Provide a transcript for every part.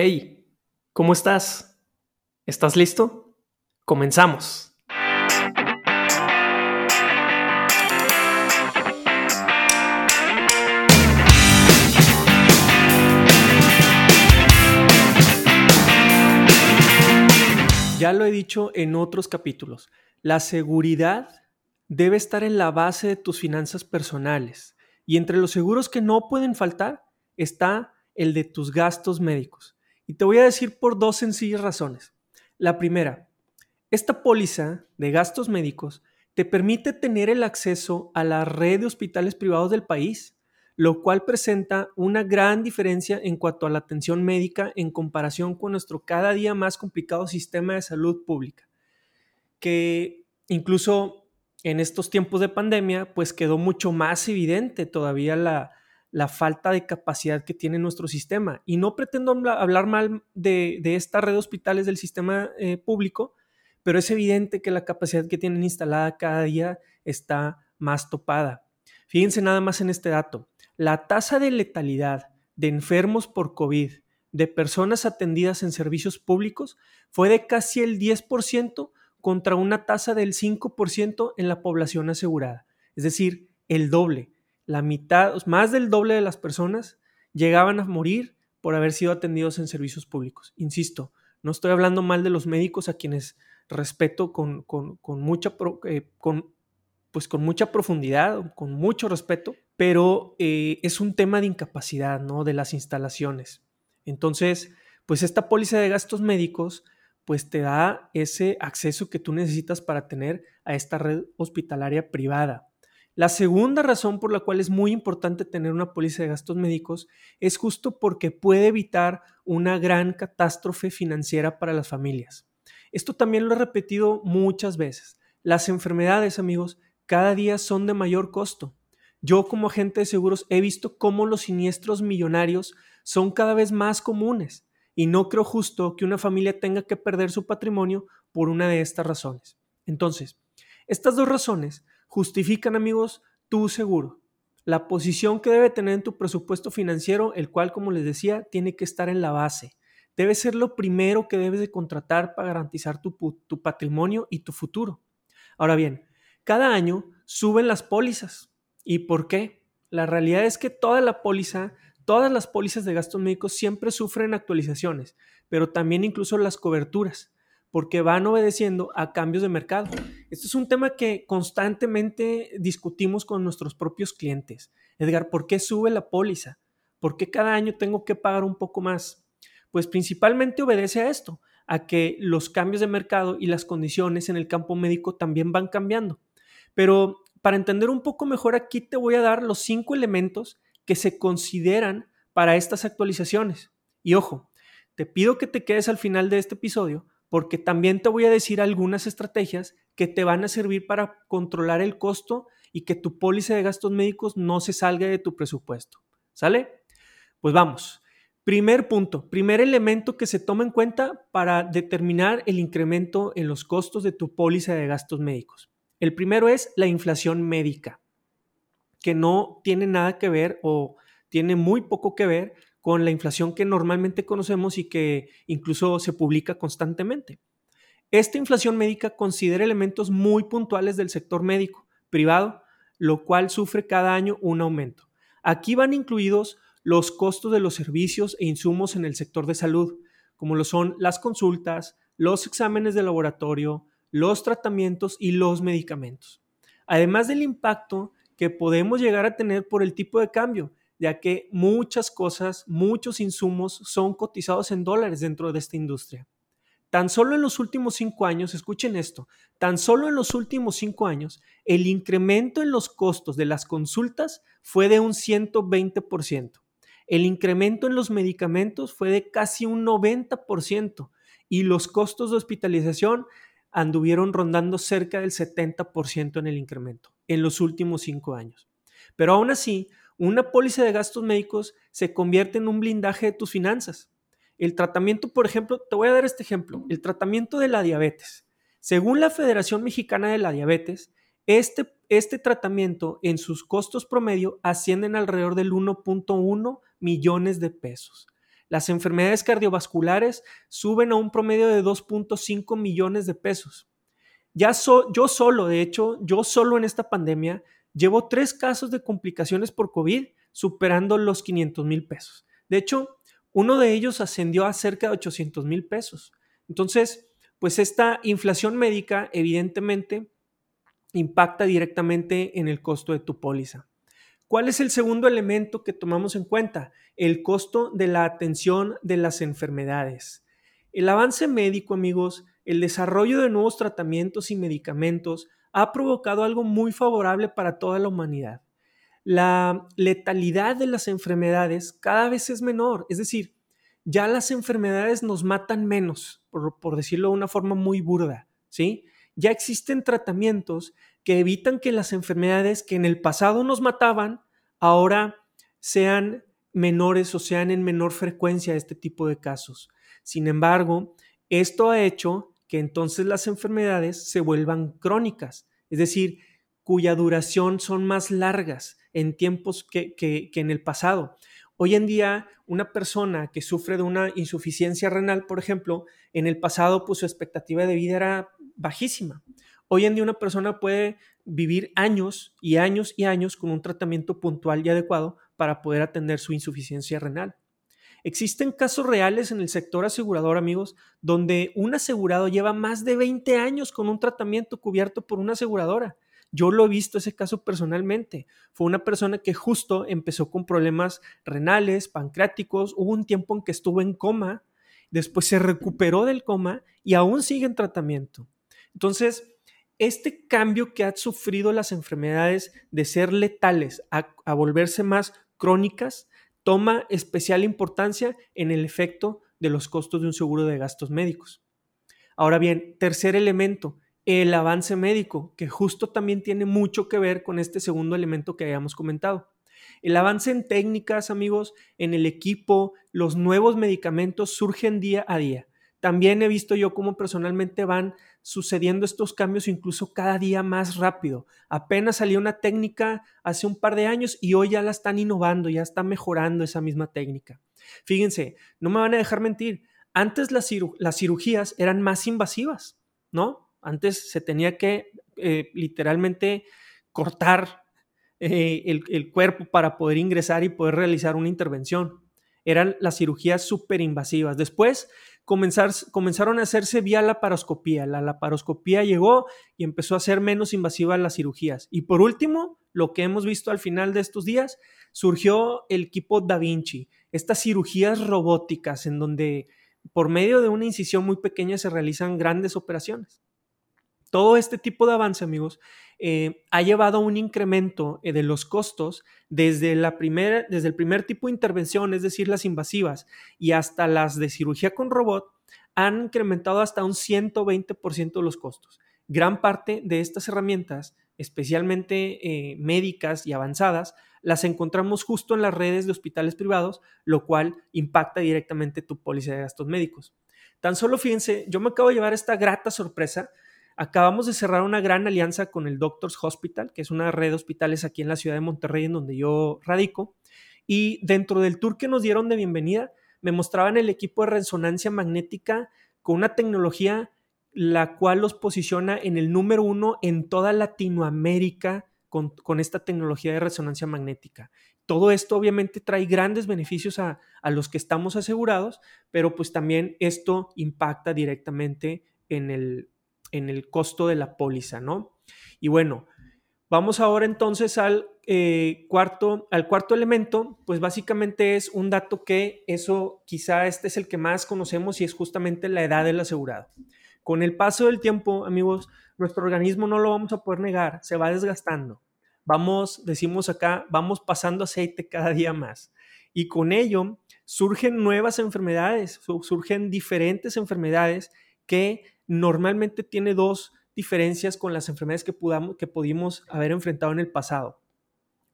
Hey, ¿cómo estás? ¿Estás listo? Comenzamos. Ya lo he dicho en otros capítulos, la seguridad debe estar en la base de tus finanzas personales y entre los seguros que no pueden faltar está el de tus gastos médicos. Y te voy a decir por dos sencillas razones. La primera, esta póliza de gastos médicos te permite tener el acceso a la red de hospitales privados del país, lo cual presenta una gran diferencia en cuanto a la atención médica en comparación con nuestro cada día más complicado sistema de salud pública, que incluso en estos tiempos de pandemia, pues quedó mucho más evidente todavía la, la falta de capacidad que tiene nuestro sistema. Y no pretendo hablar mal de, esta red de hospitales del sistema eh, público, pero es evidente que la capacidad que tienen instalada cada día está más topada. Fíjense nada más en este dato. La tasa de letalidad de enfermos por COVID de personas atendidas en servicios públicos fue de casi el 10% contra una tasa del 5% en la población asegurada. Es decir, el doble la mitad, más del doble de las personas llegaban a morir por haber sido atendidos en servicios públicos. Insisto, no estoy hablando mal de los médicos a quienes respeto con, mucha, eh, con, pues con mucha profundidad, con mucho respeto, pero eh, es un tema de incapacidad, ¿no? De las instalaciones. Entonces, pues esta póliza de gastos médicos, pues te da ese acceso que tú necesitas para tener a esta red hospitalaria privada. La segunda razón por la cual es muy importante tener una póliza de gastos médicos es justo porque puede evitar una gran catástrofe financiera para las familias. Esto también lo he repetido muchas veces. Las enfermedades, amigos, cada día son de mayor costo. Yo como agente de seguros he visto cómo los siniestros millonarios son cada vez más comunes y no creo justo que una familia tenga que perder su patrimonio por una de estas razones. Entonces, estas dos razones justifican, amigos, tu seguro. La posición que debe tener en tu presupuesto financiero, el cual, como les decía, tiene que estar en la base. Debe ser lo primero que debes de contratar para garantizar tu, tu patrimonio y tu futuro. Ahora bien, cada año suben las pólizas. ¿Y por qué? La realidad es que toda la póliza, todas las pólizas de gastos médicos siempre sufren actualizaciones, pero también incluso las coberturas porque van obedeciendo a cambios de mercado. Esto es un tema que constantemente discutimos con nuestros propios clientes. Edgar, ¿por qué sube la póliza? ¿Por qué cada año tengo que pagar un poco más? Pues principalmente obedece a esto, a que los cambios de mercado y las condiciones en el campo médico también van cambiando. Pero para entender un poco mejor aquí te voy a dar los cinco elementos que se consideran para estas actualizaciones. Y ojo, te pido que te quedes al final de este episodio porque también te voy a decir algunas estrategias que te van a servir para controlar el costo y que tu póliza de gastos médicos no se salga de tu presupuesto. ¿Sale? Pues vamos. Primer punto, primer elemento que se toma en cuenta para determinar el incremento en los costos de tu póliza de gastos médicos. El primero es la inflación médica, que no tiene nada que ver o tiene muy poco que ver con la inflación que normalmente conocemos y que incluso se publica constantemente. Esta inflación médica considera elementos muy puntuales del sector médico privado, lo cual sufre cada año un aumento. Aquí van incluidos los costos de los servicios e insumos en el sector de salud, como lo son las consultas, los exámenes de laboratorio, los tratamientos y los medicamentos. Además del impacto que podemos llegar a tener por el tipo de cambio, ya que muchas cosas, muchos insumos son cotizados en dólares dentro de esta industria. Tan solo en los últimos cinco años, escuchen esto, tan solo en los últimos cinco años, el incremento en los costos de las consultas fue de un 120%. El incremento en los medicamentos fue de casi un 90% y los costos de hospitalización anduvieron rondando cerca del 70% en el incremento en los últimos cinco años. Pero aún así, una póliza de gastos médicos se convierte en un blindaje de tus finanzas. El tratamiento, por ejemplo, te voy a dar este ejemplo, el tratamiento de la diabetes. Según la Federación Mexicana de la Diabetes, este, este tratamiento en sus costos promedio ascienden alrededor del 1.1 millones de pesos. Las enfermedades cardiovasculares suben a un promedio de 2.5 millones de pesos. Ya yo solo, de hecho, yo solo en esta pandemia llevo tres casos de complicaciones por COVID superando los 500 mil pesos. De hecho, uno de ellos ascendió a cerca de 800 mil pesos. Entonces, pues esta inflación médica evidentemente impacta directamente en el costo de tu póliza. ¿Cuál es el segundo elemento que tomamos en cuenta? El costo de la atención de las enfermedades. El avance médico, amigos, el desarrollo de nuevos tratamientos y medicamentos ha provocado algo muy favorable para toda la humanidad. La letalidad de las enfermedades cada vez es menor, es decir, ya las enfermedades nos matan menos, por, decirlo de una forma muy burda, ¿sí? Ya existen tratamientos que evitan que las enfermedades que en el pasado nos mataban, ahora sean menores o sean en menor frecuencia este tipo de casos. Sin embargo, esto ha hecho que entonces las enfermedades se vuelvan crónicas, es decir, cuya duración son más largas en tiempos que, que en el pasado. Hoy en día, una persona que sufre de una insuficiencia renal, por ejemplo, en el pasado, pues su expectativa de vida era bajísima. Hoy en día una persona puede vivir años y años y años con un tratamiento puntual y adecuado para poder atender su insuficiencia renal. Existen casos reales en el sector asegurador, amigos, donde un asegurado lleva más de 20 años con un tratamiento cubierto por una aseguradora yo lo he visto ese caso personalmente. Fue una persona que justo empezó con problemas renales, pancreáticos, hubo un tiempo en que estuvo en coma, después se recuperó del coma y aún sigue en tratamiento. Entonces, este cambio que han sufrido las enfermedades de ser letales a, a volverse más crónicas toma especial importancia en el efecto de los costos de un seguro de gastos médicos. Ahora bien, tercer elemento, el avance médico, que justo también tiene mucho que ver con este segundo elemento que habíamos comentado. El avance en técnicas, amigos, en el equipo, los nuevos medicamentos surgen día a día. También he visto yo cómo personalmente van sucediendo estos cambios incluso cada día más rápido. Apenas salió una técnica hace un par de años y hoy ya la están innovando, ya están mejorando esa misma técnica. Fíjense, no me van a dejar mentir, antes las, cirugías eran más invasivas, ¿no? Antes se tenía que eh, literalmente cortar eh, el, cuerpo para poder ingresar y poder realizar una intervención. Eran las cirugías súper invasivas. Después comenzaron a hacerse vía laparoscopía. La laparoscopía llegó y empezó a ser menos invasiva las cirugías. Y por último, lo que hemos visto al final de estos días, surgió el equipo Da Vinci, estas cirugías robóticas en donde por medio de una incisión muy pequeña se realizan grandes operaciones. Todo este tipo de avance, amigos, eh, ha llevado a un incremento eh, de los costos desde, la desde el primer tipo de intervención, es decir, las invasivas, y hasta las de cirugía con robot, han incrementado hasta un 120% de los costos. Gran parte de estas herramientas, especialmente eh, médicas y avanzadas, las encontramos justo en las redes de hospitales privados, lo cual impacta directamente tu póliza de gastos médicos. Tan solo fíjense, yo me acabo de llevar esta grata sorpresa Acabamos de cerrar una gran alianza con el Doctors Hospital, que es una red de hospitales aquí en la ciudad de Monterrey, en donde yo radico. Y dentro del tour que nos dieron de bienvenida, me mostraban el equipo de resonancia magnética con una tecnología la cual los posiciona en el número uno en toda Latinoamérica con, esta tecnología de resonancia magnética. Todo esto obviamente trae grandes beneficios a, a, los que estamos asegurados, pero pues también esto impacta directamente en el, en el costo de la póliza, ¿no? Y bueno, vamos ahora entonces al, eh, cuarto, al cuarto elemento, pues básicamente es un dato que eso quizá este es el que más conocemos y es justamente la edad del asegurado. Con el paso del tiempo, amigos, nuestro organismo no lo vamos a poder negar, se va desgastando. Vamos, decimos acá, vamos pasando aceite cada día más. Y con ello surgen nuevas enfermedades, surgen diferentes enfermedades que normalmente tiene dos diferencias con las enfermedades que, que pudimos haber enfrentado en el pasado.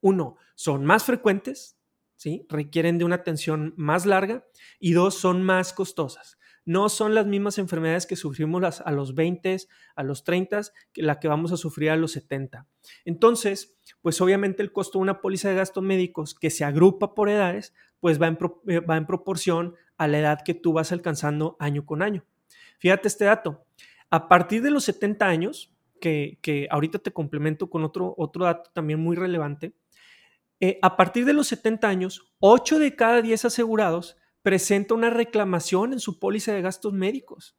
Uno, son más frecuentes, ¿sí? requieren de una atención más larga y dos, son más costosas. No son las mismas enfermedades que sufrimos a los 20, a los 30, que la que vamos a sufrir a los 70. Entonces, pues obviamente el costo de una póliza de gastos médicos que se agrupa por edades, pues va en, eh, va en proporción a la edad que tú vas alcanzando año con año. Fíjate este dato. A partir de los 70 años, que, ahorita te complemento con otro, otro dato también muy relevante, eh, a partir de los 70 años, 8 de cada 10 asegurados presenta una reclamación en su póliza de gastos médicos.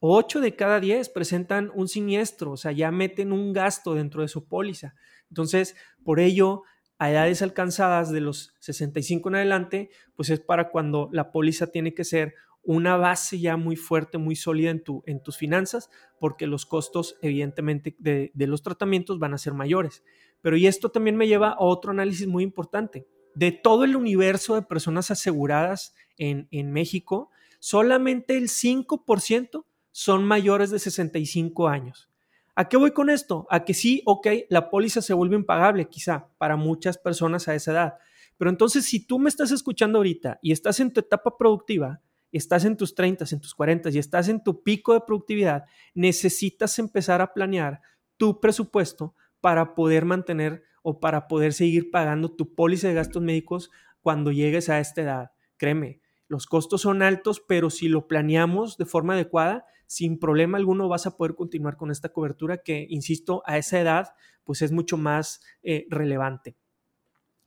8 de cada 10 presentan un siniestro, o sea, ya meten un gasto dentro de su póliza. Entonces, por ello, a edades alcanzadas de los 65 en adelante, pues es para cuando la póliza tiene que ser una base ya muy fuerte, muy sólida en, tu, en tus finanzas, porque los costos, evidentemente, de, los tratamientos van a ser mayores. Pero y esto también me lleva a otro análisis muy importante. De todo el universo de personas aseguradas en, en México, solamente el 5% son mayores de 65 años. ¿A qué voy con esto? A que sí, ok, la póliza se vuelve impagable quizá para muchas personas a esa edad. Pero entonces, si tú me estás escuchando ahorita y estás en tu etapa productiva, estás en tus 30, en tus 40 y estás en tu pico de productividad, necesitas empezar a planear tu presupuesto para poder mantener o para poder seguir pagando tu póliza de gastos médicos cuando llegues a esta edad. Créeme, los costos son altos, pero si lo planeamos de forma adecuada, sin problema alguno vas a poder continuar con esta cobertura que, insisto, a esa edad pues es mucho más eh, relevante.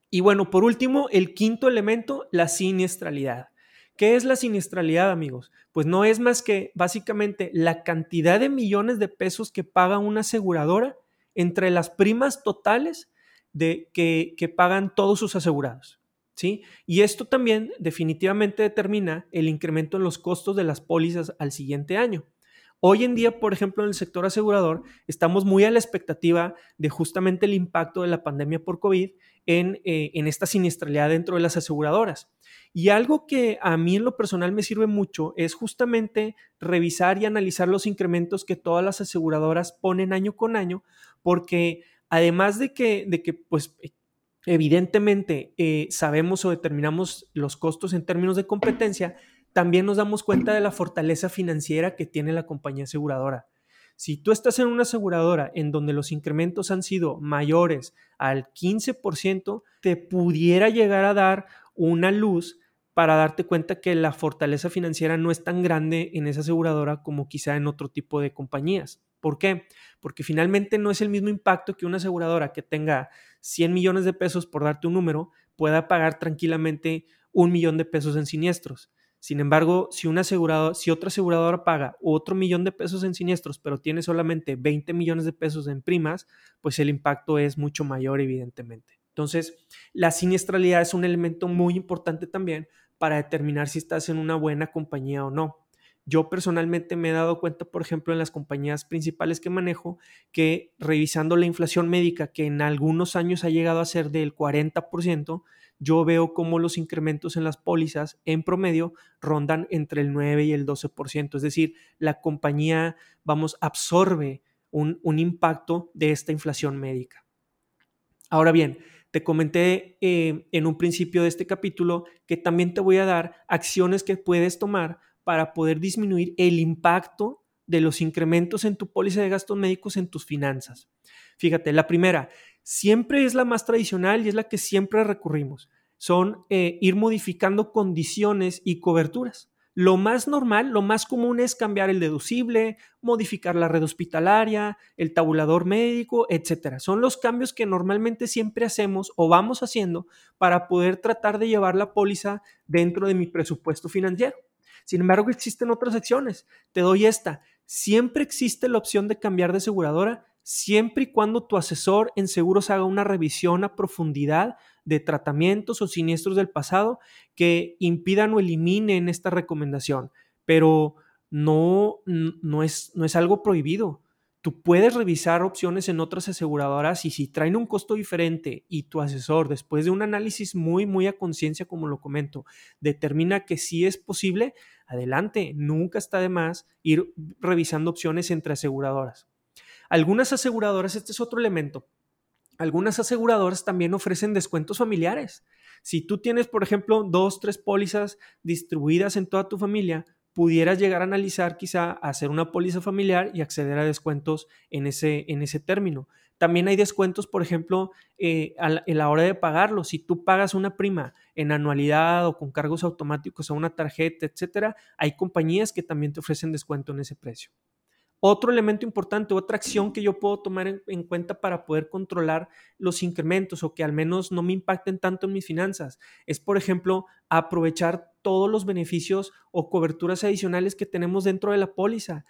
Y bueno, por último, el quinto elemento, la siniestralidad. ¿Qué es la siniestralidad, amigos? Pues no es más que básicamente la cantidad de millones de pesos que paga una aseguradora entre las primas totales de, que, que pagan todos sus asegurados. ¿Sí? Y esto también definitivamente determina el incremento en los costos de las pólizas al siguiente año. Hoy en día, por ejemplo, en el sector asegurador, estamos muy a la expectativa de justamente el impacto de la pandemia por COVID en, eh, en esta siniestralidad dentro de las aseguradoras. Y algo que a mí en lo personal me sirve mucho es justamente revisar y analizar los incrementos que todas las aseguradoras ponen año con año, porque además de que, de que pues evidentemente eh, sabemos o determinamos los costos en términos de competencia, también nos damos cuenta de la fortaleza financiera que tiene la compañía aseguradora. Si tú estás en una aseguradora en donde los incrementos han sido mayores al 15%, te pudiera llegar a dar una luz para darte cuenta que la fortaleza financiera no es tan grande en esa aseguradora como quizá en otro tipo de compañías. ¿Por qué? Porque finalmente no es el mismo impacto que una aseguradora que tenga 100 millones de pesos, por darte un número, pueda pagar tranquilamente un millón de pesos en siniestros. Sin embargo, si, una si otra aseguradora paga otro millón de pesos en siniestros, pero tiene solamente 20 millones de pesos en primas, pues el impacto es mucho mayor, evidentemente. Entonces, la siniestralidad es un elemento muy importante también para determinar si estás en una buena compañía o no. Yo personalmente me he dado cuenta, por ejemplo, en las compañías principales que manejo, que revisando la inflación médica, que en algunos años ha llegado a ser del 40%, yo veo cómo los incrementos en las pólizas en promedio rondan entre el 9 y el 12%. Es decir, la compañía, vamos, absorbe un, impacto de esta inflación médica. Ahora bien, te comenté eh, en un principio de este capítulo que también te voy a dar acciones que puedes tomar para poder disminuir el impacto de los incrementos en tu póliza de gastos médicos en tus finanzas. Fíjate, la primera, siempre es la más tradicional y es la que siempre recurrimos. Son eh, ir modificando condiciones y coberturas. Lo más normal, lo más común es cambiar el deducible, modificar la red hospitalaria, el tabulador médico, etc. Son los cambios que normalmente siempre hacemos o vamos haciendo para poder tratar de llevar la póliza dentro de mi presupuesto financiero. Sin embargo, existen otras acciones. Te doy esta. Siempre existe la opción de cambiar de aseguradora siempre y cuando tu asesor en seguros haga una revisión a profundidad de tratamientos o siniestros del pasado que impidan o eliminen esta recomendación. Pero no, no, es, no es algo prohibido. Tú puedes revisar opciones en otras aseguradoras y si traen un costo diferente y tu asesor, después de un análisis muy, muy a conciencia, como lo comento, determina que sí es posible, adelante. Nunca está de más ir revisando opciones entre aseguradoras. Algunas aseguradoras, este es otro elemento, algunas aseguradoras también ofrecen descuentos familiares. Si tú tienes, por ejemplo, dos, tres pólizas distribuidas en toda tu familia, pudieras llegar a analizar quizá hacer una póliza familiar y acceder a descuentos en ese, en ese término. También hay descuentos, por ejemplo, eh, a, la, la, hora de pagarlo. Si tú pagas una prima en anualidad o con cargos automáticos a una tarjeta, etcétera, hay compañías que también te ofrecen descuento en ese precio. Otro elemento importante, otra acción que yo puedo tomar en, en, cuenta para poder controlar los incrementos o que al menos no me impacten tanto en mis finanzas es, por ejemplo, aprovechar todos los beneficios o coberturas adicionales que tenemos dentro de la póliza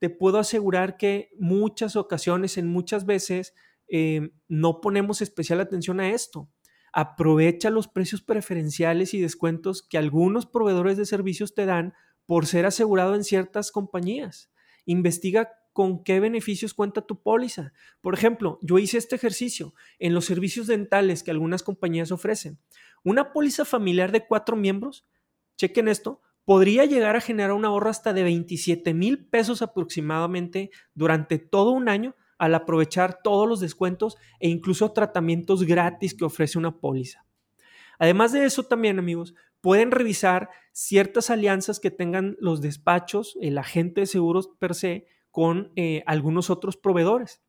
te puedo asegurar que muchas ocasiones, en muchas veces, eh, no ponemos especial atención a esto. Aprovecha los precios preferenciales y descuentos que algunos proveedores de servicios te dan por ser asegurado en ciertas compañías. Investiga con qué beneficios cuenta tu póliza. Por ejemplo, yo hice este ejercicio en los servicios dentales que algunas compañías ofrecen. Una póliza familiar de cuatro miembros, chequen esto, podría llegar a generar un ahorro hasta de 27 mil pesos aproximadamente durante todo un año al aprovechar todos los descuentos e incluso tratamientos gratis que ofrece una póliza. Además de eso también, amigos, pueden revisar ciertas alianzas que tengan los despachos, el agente de seguros per se, con eh, algunos otros proveedores.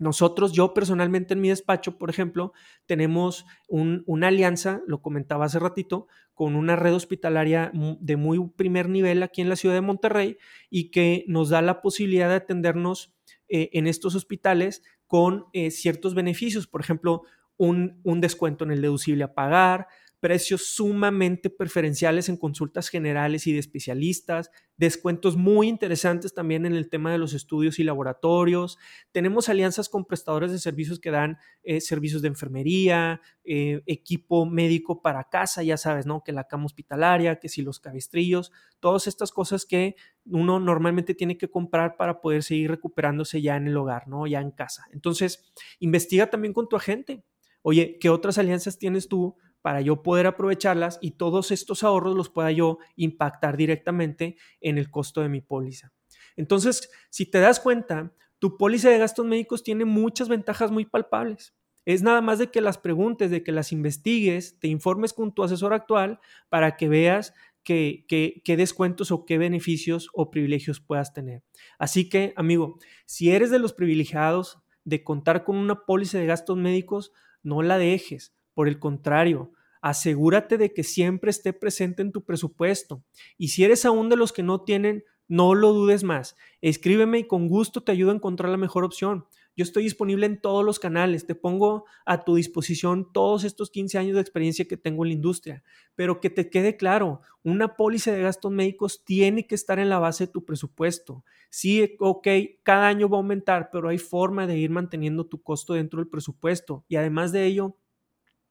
Nosotros, yo personalmente en mi despacho, por ejemplo, tenemos un, una alianza, lo comentaba hace ratito, con una red hospitalaria de muy primer nivel aquí en la ciudad de Monterrey y que nos da la posibilidad de atendernos eh, en estos hospitales con eh, ciertos beneficios, por ejemplo, un, un descuento en el deducible a pagar, precios sumamente preferenciales en consultas generales y de especialistas, descuentos muy interesantes también en el tema de los estudios y laboratorios. Tenemos alianzas con prestadores de servicios que dan eh, servicios de enfermería, eh, equipo médico para casa, ya sabes, ¿no? Que la cama hospitalaria, que si los cabestrillos, todas estas cosas que uno normalmente tiene que comprar para poder seguir recuperándose ya en el hogar, ¿no? Ya en casa. Entonces, investiga también con tu agente. Oye, ¿qué otras alianzas tienes tú para yo poder aprovecharlas y todos estos ahorros los pueda yo impactar directamente en el costo de mi póliza. Entonces, si te das cuenta, tu póliza de gastos médicos tiene muchas ventajas muy palpables. Es nada más de que las preguntes, de que las investigues, te informes con tu asesor actual para que veas qué, descuentos o qué beneficios o privilegios puedas tener. Así que, amigo, si eres de los privilegiados de contar con una póliza de gastos médicos, no la dejes por el contrario, asegúrate de que siempre esté presente en tu presupuesto. Y si eres aún de los que no tienen, no lo dudes más. Escríbeme y con gusto te ayudo a encontrar la mejor opción. Yo estoy disponible en todos los canales, te pongo a tu disposición todos estos 15 años de experiencia que tengo en la industria, pero que te quede claro, una póliza de gastos médicos tiene que estar en la base de tu presupuesto. Sí, ok, cada año va a aumentar, pero hay forma de ir manteniendo tu costo dentro del presupuesto y además de ello,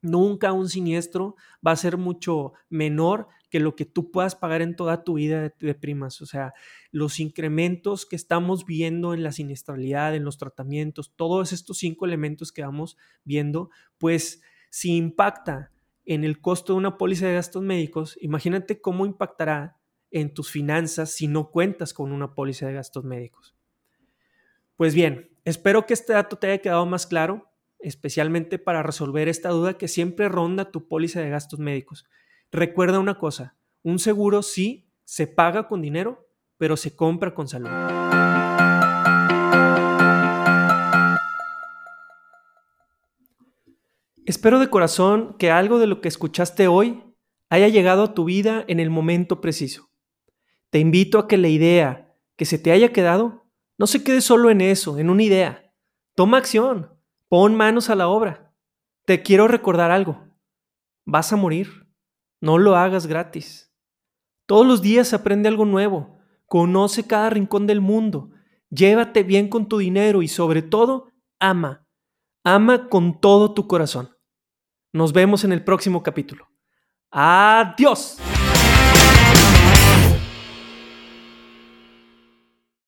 Nunca un siniestro va a ser mucho menor que lo que tú puedas pagar en toda tu vida de, primas. O sea, los incrementos que estamos viendo en la siniestralidad, en los tratamientos, todos estos cinco elementos que vamos viendo, pues si impacta en el costo de una póliza de gastos médicos, imagínate cómo impactará en tus finanzas si no cuentas con una póliza de gastos médicos. Pues bien, espero que este dato te haya quedado más claro especialmente para resolver esta duda que siempre ronda tu póliza de gastos médicos. Recuerda una cosa, un seguro sí se paga con dinero, pero se compra con salud. Espero de corazón que algo de lo que escuchaste hoy haya llegado a tu vida en el momento preciso. Te invito a que la idea que se te haya quedado no se quede solo en eso, en una idea. Toma acción. Pon manos a la obra. Te quiero recordar algo. Vas a morir. No lo hagas gratis. Todos los días aprende algo nuevo. Conoce cada rincón del mundo. Llévate bien con tu dinero y sobre todo, ama. Ama con todo tu corazón. Nos vemos en el próximo capítulo. Adiós.